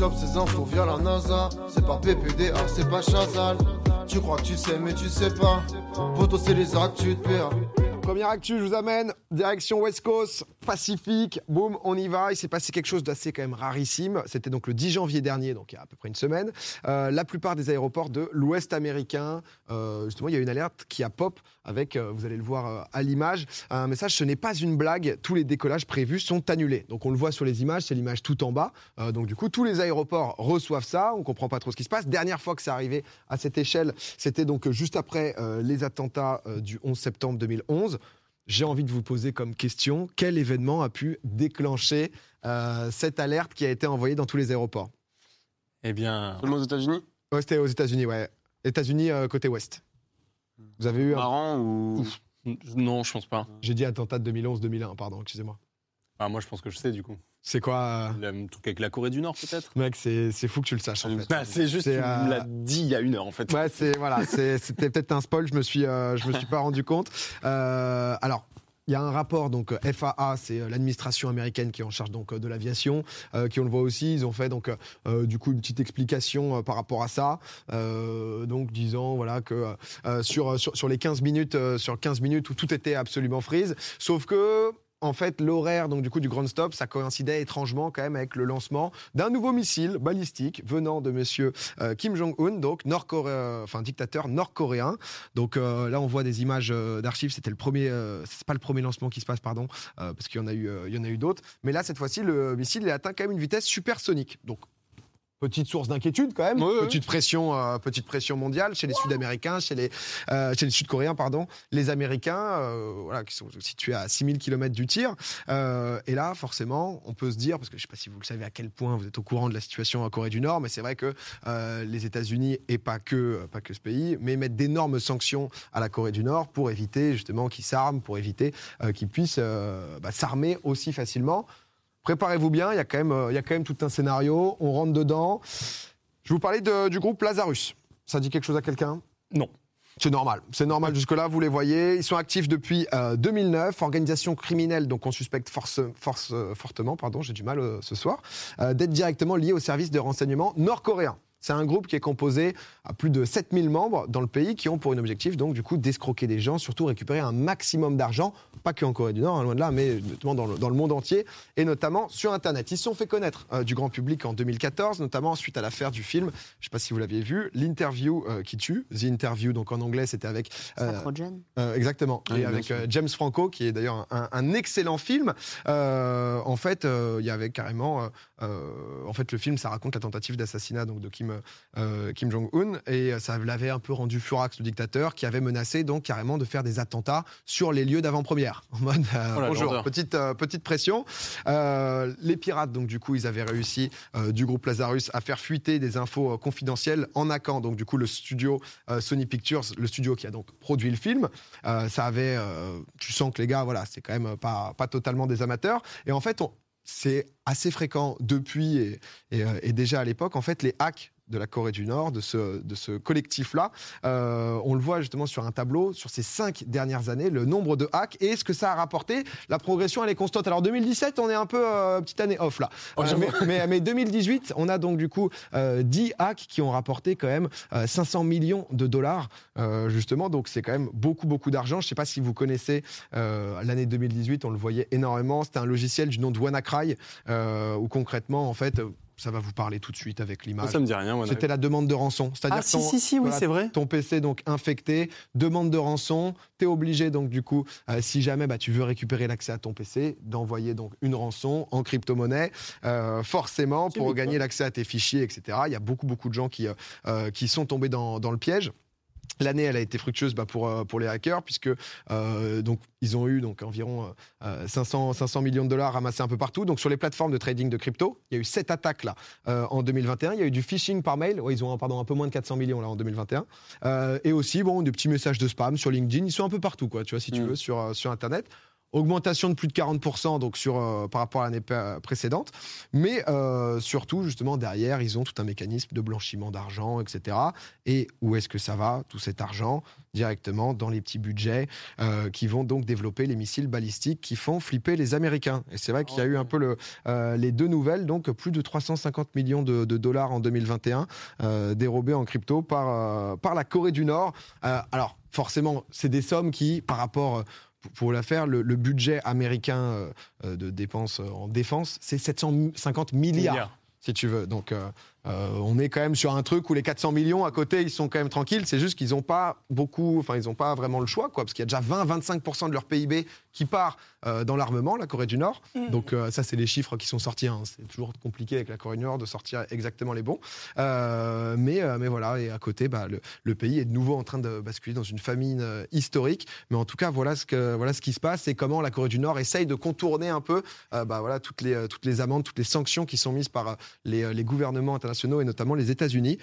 chope ces infos via la NASA. C'est pas PPDA, c'est pas Chazal. Tu crois que tu sais, mais tu sais pas. Poto, c'est les tu te perds. Première actu, je vous amène direction West Coast, Pacifique. Boum, on y va. Il s'est passé quelque chose d'assez quand même rarissime. C'était donc le 10 janvier dernier, donc il y a à peu près une semaine. Euh, la plupart des aéroports de l'Ouest américain, euh, justement, il y a une alerte qui a pop avec, euh, vous allez le voir à l'image, un message. Ce n'est pas une blague. Tous les décollages prévus sont annulés. Donc on le voit sur les images. C'est l'image tout en bas. Donc du coup, tous les aéroports reçoivent ça. On comprend pas trop ce qui se passe. Dernière fois que c'est arrivé à cette échelle, c'était donc juste après les attentats du 11 septembre 2011 j'ai envie de vous poser comme question quel événement a pu déclencher euh, cette alerte qui a été envoyée dans tous les aéroports? Eh bien, Seulement aux États-Unis? Ouais, C'était aux États-Unis, ouais. États-Unis euh, côté ouest. Vous avez eu. un- Marrant ou? Ouf. non, je pense pas. J'ai dit attentat de 2011-2001, pardon, excusez-moi. Ah, moi, je pense que je sais du coup. C'est quoi euh, Le truc avec la Corée du Nord, peut-être? Mec, c'est c'est fou que tu le saches en fait. Ah, C'est juste, tu euh, me l'as dit il y a une heure en fait. Ouais, c'est voilà, c'est- c'était peut-être un spoil. Je me suis, euh, je me suis pas rendu compte. Euh, alors. Il y a un rapport, donc euh, FAA, c'est euh, l'administration américaine qui est en charge donc euh, de l'aviation, euh, qui on le voit aussi, ils ont fait donc euh, du coup une petite explication euh, par rapport à ça, euh, donc disant voilà que euh, sur, sur sur les 15 minutes, euh, sur 15 minutes où tout était absolument freeze, sauf que en fait, l'horaire donc du coup du Grand Stop, ça coïncidait étrangement quand même avec le lancement d'un nouveau missile balistique venant de Monsieur euh, Kim Jong-un, donc nord-coréen, enfin dictateur nord-coréen. Donc euh, là, on voit des images euh, d'archives. C'était le premier, euh, c'est pas le premier lancement qui se passe, pardon, euh, parce qu'il y en a eu, euh, il y en a eu d'autres. Mais là, cette fois-ci, le missile il atteint quand même une vitesse supersonique. Donc Petite source d'inquiétude quand même, Ouais, petite pression, euh, petite pression mondiale chez les Sud-Américains, chez les, euh, chez les Sud-Coréens, pardon, les Américains, euh, voilà, qui sont situés à 6000 km du tir. Euh, et là, forcément, on peut se dire, parce que je ne sais pas si vous le savez à quel point vous êtes au courant de la situation en Corée du Nord, mais c'est vrai que euh, les États-Unis et pas que, pas que ce pays, mais mettent d'énormes sanctions à la Corée du Nord pour éviter justement qu'ils s'arment, pour éviter euh, qu'ils puissent euh, bah, s'armer aussi facilement. Préparez-vous bien, il y, a quand même, euh, il y a quand même tout un scénario, on rentre dedans. Je vous parlais de- du groupe Lazarus. Ça dit quelque chose à quelqu'un? Non. C'est normal. C'est normal jusque-là, vous les voyez. Ils sont actifs depuis euh, 2009. Organisation criminelle, donc on suspecte force, force, euh, fortement, pardon, j'ai du mal euh, ce soir, euh, d'être directement lié au service de renseignement nord-coréen. C'est un groupe qui est composé à plus de 7000 membres dans le pays qui ont pour un objectif, donc, du coup, d'escroquer des gens, surtout récupérer un maximum d'argent, pas que en Corée du Nord, hein, loin de là, mais notamment dans le, dans le monde entier, et notamment sur Internet. Ils se sont fait connaître euh, du grand public en 2014, notamment suite à l'affaire du film, je ne sais pas si vous l'aviez vu, l'interview euh, qui tue, The Interview, donc en anglais, c'était avec euh, Sacrogen. euh, exactement. Ah et avec euh, James Franco, qui est d'ailleurs un, un excellent film. Euh, en fait, euh, il y avait carrément. euh, euh, en fait, le film, ça raconte la tentative d'assassinat donc de Kim, euh, Kim Jong-un, et ça l'avait un peu rendu furax le dictateur, qui avait menacé donc carrément de faire des attentats sur les lieux d'avant-première. En mode euh, Oh bonjour, petite euh, petite pression. Euh, les pirates, donc du coup, ils avaient réussi euh, du groupe Lazarus à faire fuiter des infos euh, confidentielles en Akan, donc du coup le studio euh, Sony Pictures, le studio qui a donc produit le film. Euh, ça avait, euh, tu sens que les gars, voilà, c'est quand même pas, pas totalement des amateurs. Et en fait, on- c'est assez fréquent depuis et, et, euh, et déjà à l'époque, en fait, les hacks de la Corée du Nord, de ce, de ce collectif-là. Euh, on le voit justement sur un tableau, sur ces cinq dernières années, le nombre de hacks et ce que ça a rapporté. La progression, elle est constante. Alors 2017, on est un peu euh, petite année off là. Oh, Euh, mais, mais, mais 2018, on a donc du coup euh, 10 hacks qui ont rapporté quand même euh, 500 millions de dollars, justement. Donc c'est quand même beaucoup, beaucoup d'argent. Je ne sais pas si vous connaissez l'année 2018, on le voyait énormément. C'était un logiciel du nom de WannaCry, où concrètement, en fait, ça va vous parler tout de suite avec l'image. Ça me dit rien, moi. C'était la demande de rançon. C'est-à-dire Ah, que si, ton- si, si, oui, voilà, c'est vrai. ton PC donc infecté, demande de rançon, tu es obligé donc du coup, euh, si jamais bah, tu veux récupérer l'accès à ton PC, d'envoyer donc une rançon en crypto-monnaie, euh, forcément pour gagner l'accès à tes fichiers, etc. Il y a beaucoup beaucoup de gens qui, euh, euh, qui sont tombés dans, dans le piège. L'année, elle a été fructueuse bah, pour, euh, pour les hackers, puisque euh, donc, ils ont eu donc, environ euh, 500, 500 millions de dollars ramassés un peu partout. Donc, sur les plateformes de trading de crypto, il y a eu sept attaques là, euh, en 2021. Il y a eu du phishing par mail. Ouais, ils ont pardon, un peu moins de 400 millions là, en 2021. Euh, et aussi, bon, des petits messages de spam sur LinkedIn. Ils sont un peu partout, quoi, tu vois, si tu Mm. veux, sur, sur Internet. Augmentation de plus de 40% donc sur, euh, par rapport à l'année précédente. Mais euh, surtout, justement, derrière, ils ont tout un mécanisme de blanchiment d'argent, etc. Et où est-ce que ça va, tout cet argent Directement dans les petits budgets euh, qui vont donc développer les missiles balistiques qui font flipper les Américains. Et c'est vrai qu'il y a eu un peu le, les deux nouvelles, donc plus de 350 millions de, de dollars en 2021 euh, dérobés en crypto par, par la Corée du Nord. Alors, forcément, c'est des sommes qui, par rapport, pour- la faire, le, le budget américain euh, euh, de dépenses en défense, c'est 750 milliards, Milliards. si tu veux. Donc, euh, on est quand même sur un truc où les 400 millions à côté, ils sont quand même tranquilles. C'est juste qu'ils n'ont pas beaucoup, enfin, ils n'ont pas vraiment le choix, quoi, parce qu'il y a déjà 20-25% de leur PIB qui part euh, dans l'armement, la Corée du Nord. Donc, euh, ça, c'est les chiffres qui sont sortis. hein. C'est toujours compliqué avec la Corée du Nord de sortir exactement les bons. Mais, mais voilà, et à côté, bah, le, le pays est de nouveau en train de basculer dans une famine historique. Mais en tout cas, voilà ce, que, voilà ce qui se passe et comment la Corée du Nord essaye de contourner un peu bah, voilà, toutes, les, toutes les amendes, toutes les sanctions qui sont mises par les, les gouvernements internationaux et notamment les États-Unis.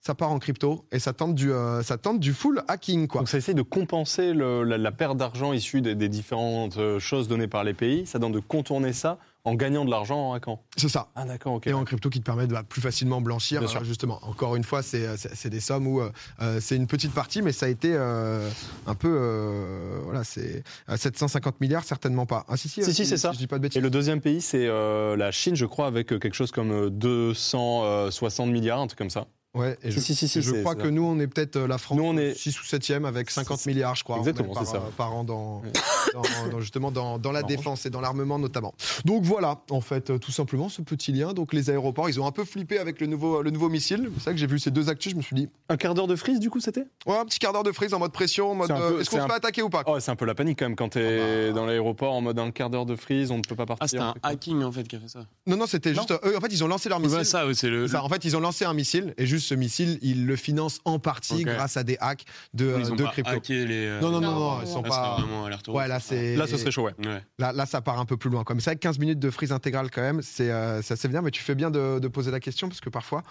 Ça part en crypto et ça tente du, euh, ça tente du full hacking. Quoi. Donc ça essaye de compenser la, perte d'argent issue des, des différentes euh, choses données par les pays. Ça donne de contourner ça en gagnant de l'argent en hackant. C'est ça. Ah d'accord, ok. Et en crypto qui te permet de bah, plus facilement blanchir, Bien sûr. euh, justement. Encore une fois, c'est c'est- c'est des sommes où euh, euh, c'est une petite partie, mais ça a été euh, un peu. euh, voilà, c'est euh, 750 milliards, certainement pas. Ah, si, si, Si, euh, si, c'est ça. Je dis pas de Et bêtises. le deuxième pays, c'est euh, la Chine, je crois, avec euh, quelque chose comme euh, 260 milliards, un truc comme ça. Ouais, et Si, je, si, si, si, et je c'est- crois que nous, on est peut-être euh, la France Nous, on est- 6 ou 7e avec 50 C'est- milliards, je crois. Exactement, par, c'est ça. euh, par an dans, Ouais. dans- dans- justement dans, dans la défense et dans l'armement notamment. Donc voilà, en fait, euh, tout simplement ce petit lien. Donc les aéroports, ils ont un peu flippé avec le nouveau, le nouveau missile. C'est ça que j'ai vu ces deux actus, je me suis dit, Un quart d'heure de frise, du coup, c'était? Ouais, un petit quart d'heure de frise en mode pression, en mode un euh, est-ce qu'on c'est se un- fait attaquer ou pas Oh, c'est un peu la panique quand même quand t'es Ah bah. dans l'aéroport en mode un quart d'heure de frise, on ne peut pas partir. Ah, c'était un hacking en fait qui a fait ça. Non, non, c'était juste. eux, en fait, ils ont lancé leur missile. Ça, c'est le. En fait, ils ont lancé un missile et juste ce missile, ils le financent en partie grâce à des hacks de, Ils ont de pas crypto. hacké les. euh, Non, non, non, Non, non, non, ils sont Là, pas. Ouais, là, c'est. Là, ce serait chaud, ouais. Ouais. Là, là, ça part un peu plus loin. Comme ça, 15 minutes de frise intégrale quand même, c'est euh, c'est assez bien. Mais tu fais bien de, de poser la question parce que parfois,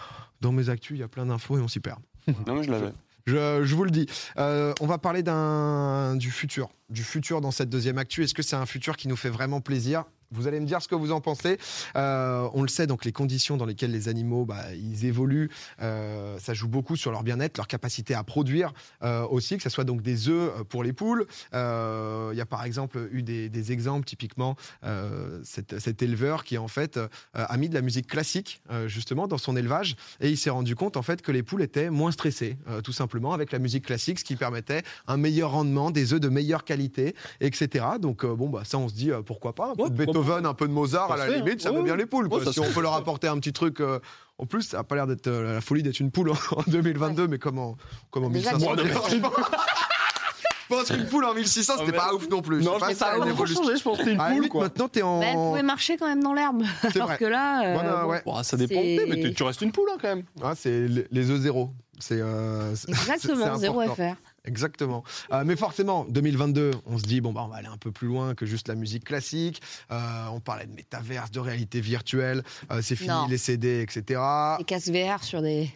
dans mes actus, il y a plein d'infos et on s'y perd. Non, mais je l'avais. Je, je vous le dis. Euh, on va parler d'un du futur, du futur dans cette deuxième actu. Est-ce que c'est un futur qui nous fait vraiment plaisir? Vous allez me dire ce que vous en pensez. Euh, on le sait, donc les conditions dans lesquelles les animaux bah, ils évoluent, euh, ça joue beaucoup sur leur bien-être, leur capacité à produire euh, aussi, que ce soit donc des œufs euh, pour les poules. Euh, Il y a par exemple eu des, des exemples, typiquement euh, cet, cet éleveur qui en fait euh, a mis de la musique classique euh, justement dans son élevage et il s'est rendu compte en fait que les poules étaient moins stressées, euh, tout simplement avec la musique classique, ce qui permettait un meilleur rendement, des œufs de meilleure qualité, etc. Donc bon bah ça on se dit euh, pourquoi pas, un peu Ouais, de pourquoi Beethoven, un peu de Mozart à la fait, limite, ça va Ouais. bien les poules. quoi. Ça si on peut leur apporter un petit truc. euh, en plus, ça n'a pas l'air d'être euh, la folie d'être une poule en 2022, mais comment, comment Déjà, 1500 tu- Je pense qu'une poule en 1600, c'était mais- pas ouf non plus. Non, ça a beaucoup changé, je pense que une la poule, limite, quoi. maintenant, t'es en. Bah, elle pouvait marcher quand même dans l'herbe. C'est Alors vrai. que là. euh, Voilà, bon. ouais. Bon, ça dépend, mais tu- restes une poule hein, quand même. Ah, c'est les œufs zéro. C'est euh, Exactement, zéro important. FR. Exactement. Euh, mais forcément, 2022, on se dit bon bah on va aller un peu plus loin que juste la musique classique. Euh, on parlait de métaverse, de réalité virtuelle. Euh, c'est fini Non. les CD, etc. Des casques VR sur des.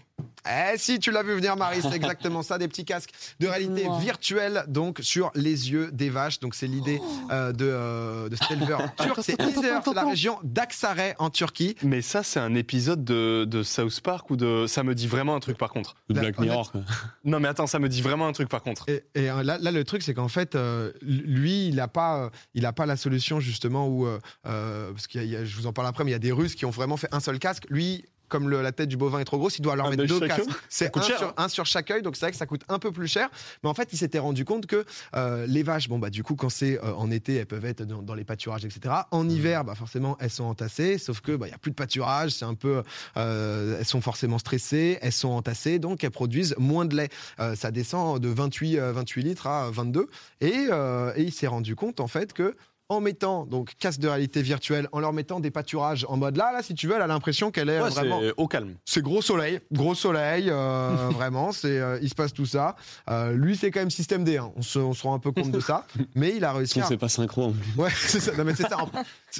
Eh si, tu l'as vu venir, Marie, c'est exactement ça, des petits casques de réalité Wow. virtuelle, donc sur les yeux des vaches. Donc c'est l'idée euh, de, euh, de cet éleveur turc. C'est Izer, c'est la région d'Aksaray en Turquie. Mais ça, c'est un épisode de, de South Park ou de. Ça me dit vraiment un truc par contre. De Black Mirror. quoi. Non, mais attends, ça me dit vraiment un truc par contre. Et, et, euh, là, là, le truc, c'est qu'en fait, euh, lui, il n'a pas, euh, il a pas la solution justement où, parce a- je vous en parle après, mais il y a des Russes qui ont vraiment fait un seul casque. Lui. Comme le- la tête du bovin est trop grosse, il doit leur Un mettre deux casques. C'est un, cher, sur- hein. un sur chaque œil, donc c'est vrai que ça coûte un peu plus cher. Mais en fait, il s'était rendu compte que euh, les vaches, bon bah du coup, quand c'est euh, en été, elles peuvent être dans, dans les pâturages, etc. En Mmh. hiver, bah forcément, elles sont entassées. Sauf que bah y a plus de pâturage, c'est un peu, euh, elles sont forcément stressées, elles sont entassées, donc elles produisent moins de lait. Ça descend de 28, euh, 28 litres à 22. Et, euh, et il s'est rendu compte en fait que en mettant donc casque de réalité virtuelle, en leur mettant des pâturages en mode là, là, si tu veux, elle a l'impression qu'elle est Ouais, euh, vraiment au calme. c'est gros soleil, gros soleil, euh, vraiment. C'est, euh, il se passe tout ça. Euh, lui, c'est quand même système D. hein. On, se, on se rend un peu compte de ça, mais il a réussi. Sinon, À... c'est pas synchro en plus. Ouais, c'est ça. Non, mais c'est ça.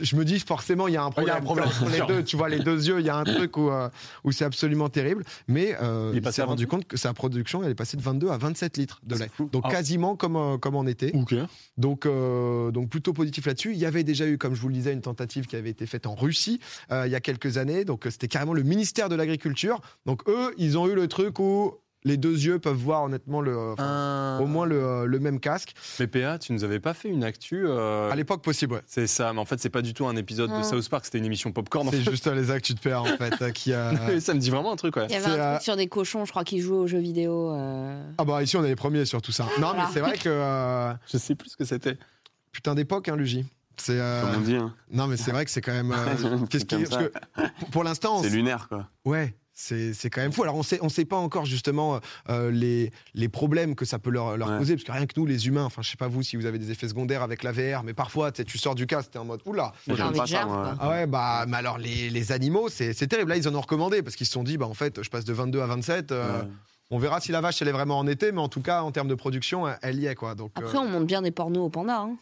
Je me dis forcément, il y a un problème. Il y a un problème, Entre les deux, tu vois, les deux yeux, il y a un truc où, euh, où c'est absolument terrible. Mais euh, Il s'est rendu 28? compte que sa production, elle est passée de 22 à 27 litres de lait. Donc Ah. quasiment comme, euh, comme en été. Donc, euh, donc plutôt positif là-dessus. Il y avait déjà eu, comme je vous le disais, une tentative qui avait été faite en Russie il y a quelques années. Donc c'était carrément le ministère de l'Agriculture. Donc eux, ils ont eu le truc où les deux yeux peuvent voir honnêtement le, enfin, Ah. au moins le, euh, le même casque. Mais PA, tu nous avais pas fait une actu euh, À l'époque possible, ouais. C'est ça, mais en fait, c'est pas du tout un épisode de Ah. South Park, c'était une émission popcorn. en C'est juste euh, les actus de PA en fait qui a. Ça me dit vraiment un truc, ouais. Il y avait un euh, truc sur des cochons, je crois, qui jouaient aux jeux vidéo. euh. Ah bah ici on est les premiers sur tout ça. Non mais c'est vrai que euh, Je sais plus ce que c'était. putain d'époque hein Luigi. C'est euh, Comme on dit. hein. non mais c'est vrai que c'est quand même euh, qu'est-ce qui comme parce que pour- l'instant C'est lunaire, quoi. ouais c'est c'est quand même fou. Alors on sait on sait pas encore justement euh, les les problèmes que ça peut leur leur Ouais. poser parce que rien que nous les humains enfin je sais pas vous si vous avez des effets secondaires avec la VR mais parfois tu sors du casque t'es en mode oula Moi, pas ça, ah ouais bah mais alors les, les animaux c'est c'est terrible là ils en ont recommandé parce qu'ils se sont dit bah en fait je passe de 22 à 27 euh, Ouais. on verra si la vache elle est vraiment en été mais en tout cas en termes de production elle y est quoi donc Après, euh, on monte bien des pornos aux pandas. Hein,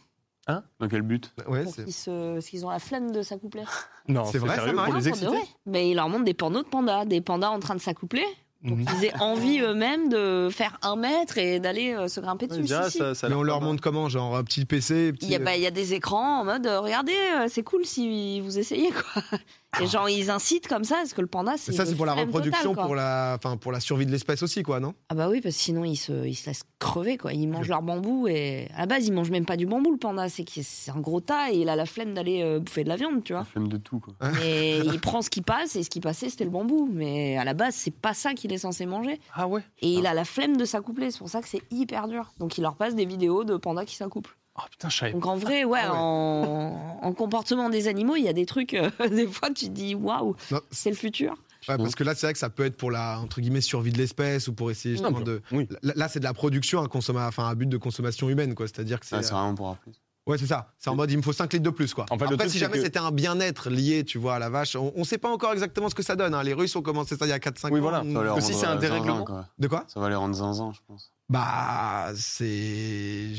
Dans quel but ouais pour qu'ils se... Parce qu'ils ont la flemme de s'accoupler. Non, C'est vrai, ça, sérieux, Marie pour les exciter. vrai. Mais ils leur montrent des pornos de pandas. Des pandas en train de s'accoupler. Pour qu'ils aient envie eux-mêmes de faire un mètre et d'aller euh, se grimper dessus. déjà, si, si. ça- ça a Mais on leur montre comment Genre un petit PC petit... Il y, a, bah, il y a des écrans en mode euh, regardez, euh, c'est cool si vous essayez quoi. Et genre ils incitent comme ça parce que le panda c'est. Mais ça, c'est pour la reproduction, totale, pour, la... Enfin, pour la survie de l'espèce aussi, quoi, non? Ah bah oui parce que sinon ils se, ils se laissent crever quoi. Ils mangent leur bambou et à la base ils mangent même pas du bambou le panda. C'est un gros tas et il a la flemme d'aller euh, bouffer de la viande tu La vois. flemme de tout, quoi. Et il prend ce qui passe et ce qui passait c'était le bambou. Mais à la base c'est pas ça qu'il est censé manger. Ah ouais? Et il a la flemme de s'accoupler. C'est pour ça que c'est hyper dur. Donc il leur passe des vidéos de pandas qui s'accouplent. Oh putain, je Donc en vrai, ouais, Ah ouais. En, en comportement des animaux, il y a des trucs, euh, des fois tu te dis waouh, c'est le futur. Ouais, parce que là, c'est vrai que ça peut être pour la entre guillemets survie de l'espèce ou pour essayer justement de. Oui. Là, c'est de la production consommer, enfin, à but de consommation humaine, quoi. C'est-à-dire que c'est. Ah, c'est vraiment pour avoir plus. Ouais, c'est ça. C'est en mode, il me faut 5 litres de plus, quoi. En fait, Après, si jamais que- c'était un bien-être lié, tu vois, à la vache, on, on sait pas encore exactement ce que ça donne. hein. Les Russes ont commencé ça il y a 4-5 Oui, ans. voilà. On- Ça va les Que si rendre, c'est un zinzin, dérèglement. quoi. De quoi? Ça va les rendre zinzin, je pense. Bah, c'est.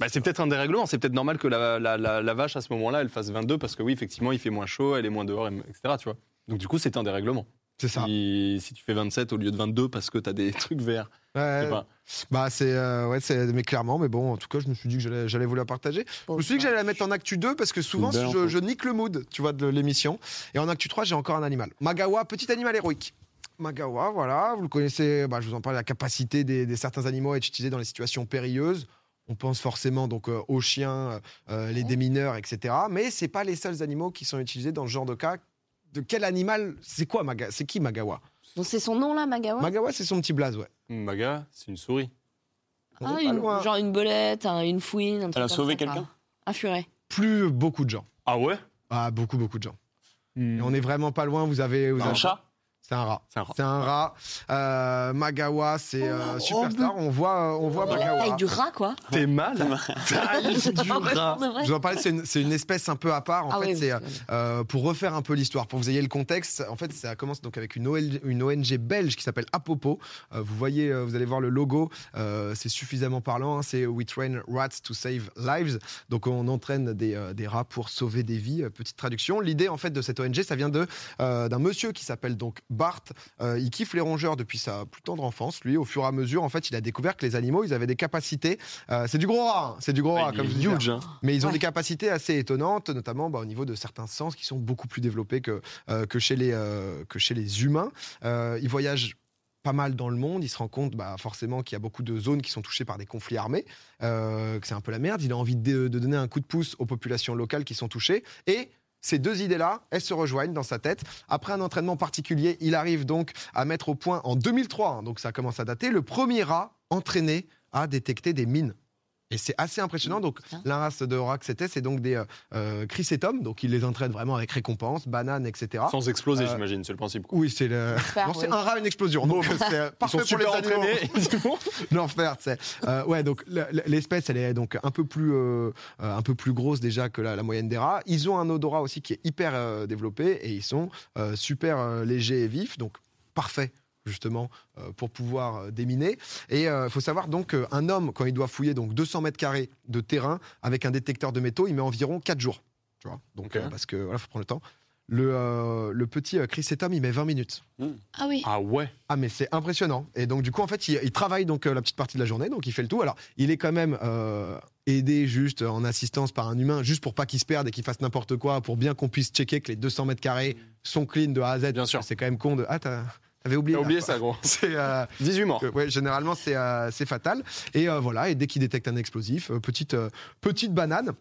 Bah, c'est peut-être un dérèglement, c'est peut-être normal que la, la- la- la vache à ce moment-là elle fasse 22 parce que oui, effectivement, il fait moins chaud, elle est moins dehors, etc. Tu vois. Donc du coup, c'est un dérèglement. C'est ça. Si, si tu fais 27 au lieu de 22 parce que tu as des trucs verts. je Ouais, sais pas. bah, c'est. euh, ouais, c'est. Mais clairement, mais bon, en tout cas, je me suis dit que j'allais- j'allais vous la partager. Je me suis dit que j'allais la mettre en actu 2 parce que souvent je nique le mood, tu vois, de l'émission. Et en actu 3, j'ai encore un animal. Magawa, petit animal héroïque. Magawa, voilà, vous le connaissez, bah, je vous en parle, la capacité des, des certains animaux à être utilisés dans les situations périlleuses. On pense forcément donc euh, aux chiens, euh, les démineurs, etc. Mais c'est pas les seuls animaux qui sont utilisés dans ce genre de cas. De quel animal C'est quoi Maga C'est qui Magawa? Donc c'est son nom là, Magawa? Magawa, c'est son petit blaze, ouais. Maga, c'est une souris. On Ah, une-. Genre une belette, un- une fouine, un truc Elle a sauvé quelqu'un? Un furet. Plus beaucoup de gens. Ah ouais? Ah, beaucoup, beaucoup de gens. Hmm. Et on est vraiment pas loin. Vous avez, vous Un avez- chat? C'est un rat. C'est un rat. Euh, Magawa, c'est euh, superstar. On voit, euh, on voit La Magawa. taille du rat quoi. T'es mal Taille du rat. Je vous en parlais, c'est une, espèce un peu à part. En Ah fait, oui, c'est euh, pour refaire un peu l'histoire, pour que vous ayez le contexte. En fait, ça commence donc avec une, OL une ONG belge qui s'appelle Apopo. Euh, vous voyez, vous allez voir le logo. euh, c'est suffisamment parlant. hein, c'est We Train Rats to Save Lives. Donc, on entraîne des, euh, des rats pour sauver des vies. Petite traduction. L'idée, en fait, de cette ONG, ça vient de euh, d'un monsieur qui s'appelle donc Bart. Euh, il kiffe les rongeurs depuis sa plus tendre enfance. Lui, au fur et à mesure, en fait, il a découvert que les animaux, ils avaient des capacités. euh, c'est du gros rat. hein, c'est du gros rat, Il comme est je disais. huge, hein. Mais ils ont Ouais. des capacités assez étonnantes, notamment bah, au niveau de certains sens qui sont beaucoup plus développés que, euh, que, chez, les, euh, que chez les humains. Euh, ils voyagent pas mal dans le monde. Ils se rendent compte bah, forcément qu'il y a beaucoup de zones qui sont touchées par des conflits armés, euh, que c'est un peu la merde. Il a envie de, de donner un coup de pouce aux populations locales qui sont touchées. Et ces deux idées-là, elles se rejoignent dans sa tête. Après un entraînement particulier, il arrive donc à mettre au point en 2003, hein, donc ça commence à dater, le premier rat entraîné à détecter des mines. Et c'est assez impressionnant. Donc, Putain. la race de que c'était, c'est donc des euh, euh, chrysétomes. Donc, il les entraîne vraiment avec récompense, bananes, etc. Sans exploser, Euh, j'imagine, c'est le principe. Oui, c'est le. Non, c'est oui. un rat, une explosion. Donc, c'est euh, Ils parfait sont pour les entraînés. L'enfer, tu sais. Euh, ouais, donc l'espèce, elle est donc un peu plus, un peu plus grosse déjà que la, la moyenne des rats. Ils ont un odorat aussi qui est hyper euh, développé et ils sont euh, super euh, légers et vifs, donc parfait justement euh, pour pouvoir euh, déminer. Et il faut savoir donc qu'un homme, quand il doit fouiller donc 200 mètres carrés de terrain avec un détecteur de métaux, il met environ 4 jours. Tu vois donc, euh, parce que voilà, faut prendre le temps. Le, euh, le petit euh, Chris Etam, il met 20 minutes. Ah oui. Ah ouais. Ah mais c'est impressionnant. Et donc du coup en fait il, il travaille donc euh, la petite partie de la journée, donc il fait le tout. Alors il est quand même euh, aidé juste en assistance par un humain, juste pour pas qu'il se perde et qu'il fasse n'importe quoi, pour bien qu'on puisse checker que les 200 mètres carrés sont clean de A à Z. Bien sûr. C'est quand même con de... Ah t'as- t'avais oublié. Oublié ça, gros. C'est euh, 18 morts. que, ouais, généralement c'est euh, c'est fatal. Et euh, voilà, et dès qu'il détecte un explosif, euh, petite, euh, petite banane.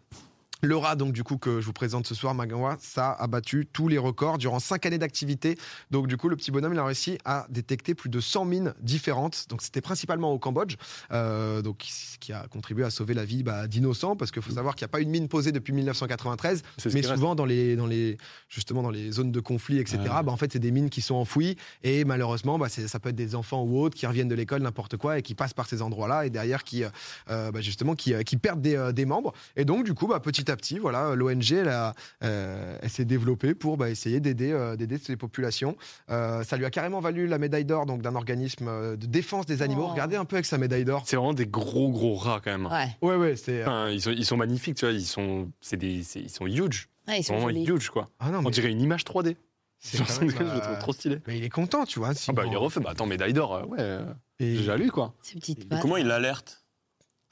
Le rat, donc, du coup, que je vous présente ce soir, Magawa, ça a battu tous les records durant 5 années d'activité. Donc, du coup, le petit bonhomme, il a réussi à détecter plus de 100 mines différentes. Donc, c'était principalement au Cambodge, euh, donc, ce qui a contribué à sauver la vie bah, d'innocents, parce qu'il faut savoir qu'il n'y a pas une mine posée depuis 1993, C'est ce mais reste. souvent dans les, dans les, justement dans les zones de conflit, etc. Bah, en fait, c'est des mines qui sont enfouies et malheureusement, bah, ça peut être des enfants ou autres qui reviennent de l'école, n'importe quoi, et qui passent par ces endroits-là et derrière qui, euh, bah, justement, qui, euh, qui perdent des, euh, des membres. Et donc, du coup, bah, petit à petit, voilà, l'ONG, elle, a, euh, elle s'est développée pour bah, essayer d'aider, euh, d'aider ces populations. Euh, ça lui a carrément valu la médaille d'or donc d'un organisme euh, de défense des animaux. Oh. Regardez un peu avec sa médaille d'or. C'est vraiment des gros gros rats quand même. Ouais. Ouais, ouais, c'est. Enfin, ils, sont, ils sont magnifiques, tu vois. Ils sont, c'est des, c'est- ils sont huge. Ouais, ils sont vraiment jolis. huge, quoi. Ah non, On dirait une image 3D. c'est Genre, quand je même, le euh, trouve trop stylé. Mais il est content, tu vois. si Ah bah, il est refait. Bah, attends, médaille d'or, euh, ouais. euh, Et- J'ai déjà lu, quoi. Ces petites pattes. comment il l'alerte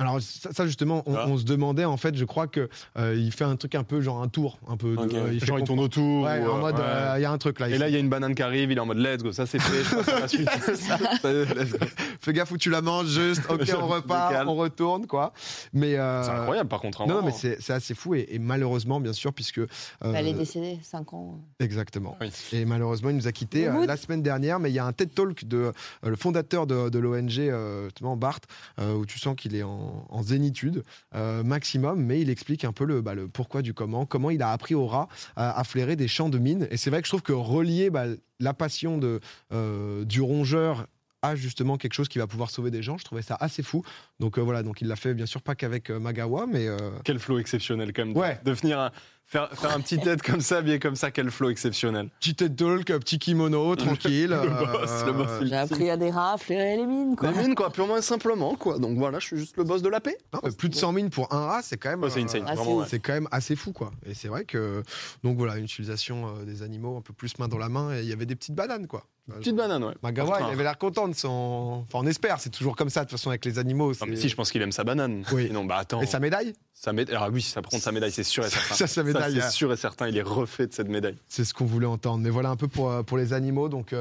Alors ça, ça, justement, on, Ah. on se demandait en fait, je crois que euh, il fait un truc un peu genre un tour, un peu. de- euh, il fait Genre, il tourne autour. Ouais, ou, en euh, mode, ouais. euh, il y a un truc là. Et là, il y a une banane qui arrive, il est en mode let's go, ça c'est fait, je passe à la suite. Ça, let's go. fais gaffe où tu la manges, juste. Ok, on repart, on retourne, quoi. Mais euh, C'est incroyable par contre. hein, Non, non, mais c'est assez fou et, et malheureusement, bien sûr, puisque euh, Bah, Elle est décédée, 5 ans. exactement. Oui. Et malheureusement, il nous a euh, mood. la semaine dernière. Mais il y a un TED Talk de euh, le fondateur de, de l'ONG, euh, justement, Bart, euh, où tu sens qu'il est en, en zénitude euh, maximum. Mais il explique un peu le, bah, le pourquoi du comment, comment il a appris au rat à, flairer des champs de mines. Et c'est vrai que je trouve que relier bah, la passion de, euh, du rongeur à justement quelque chose qui va pouvoir sauver des gens, je trouvais ça assez fou. Donc euh, voilà, donc il l'a fait bien sûr pas qu'avec euh, Magawa, mais euh, Quel flow exceptionnel quand même. Ouais. De venir un- faire, faire un petit tête comme ça, bien comme ça, quel flow exceptionnel. petit TED Talk, petit kimono, tranquille. Le boss, le boss, euh, J'ai appris à des rats à flairer les mines, quoi. Les mines, quoi, purement et simplement, quoi. Donc voilà, je suis juste le boss de la paix. non, mais plus de 100 mines pour un rat, c'est quand même. Ouais, c'est euh, insane, Ah, vraiment, ouais. C'est quand même assez fou, quoi. Et c'est vrai que. Donc voilà, une utilisation euh, des animaux un peu plus main dans la main, et il y avait des petites bananes, quoi. Petite banane, ouais. Magawa, Putain. il avait l'air content de son. Enfin, on espère, c'est toujours comme ça, de toute façon, avec les animaux. Non, c'est- mais si, je pense qu'il aime sa banane. Oui. non, bah attends. Et sa médaille Sa médaille. Alors oui, ça prend sa médaille, c'est sûr et certain. Ça, sa médaille, c'est sûr et certain, il est refait de cette médaille. C'est ce qu'on voulait entendre. Mais voilà un peu pour, euh, pour les animaux, donc.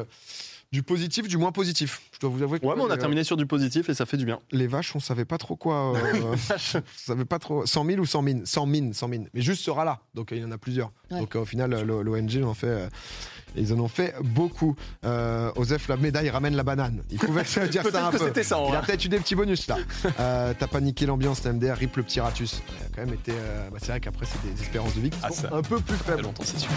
Euh, du positif, du moins positif. Je dois vous avouer que Ouais, mais on a terminé sur du positif et ça fait du bien. les vaches, on savait pas trop quoi. euh, on savait pas trop. 100 000 ou 100 mines 100 mines, 100 mines. Mais juste ce rat-là. Donc euh, il y en a plusieurs. Ouais. Donc euh, au final, euh, l'ONG en fait. euh, ils en ont fait beaucoup. Euh, Osef, la médaille ramène la banane. Il pouvait se dire ça un Peut-être que peu. c'était ça, Il a peut-être eu des petits bonus là. Euh, T'as pas niqué l'ambiance, TMDR, rip le petit ratus. Il a quand même été. euh, bah, c'est vrai qu'après, c'est des espérances de vie qui Ah, sont ça. un peu plus faibles. longtemps, c'est sûr.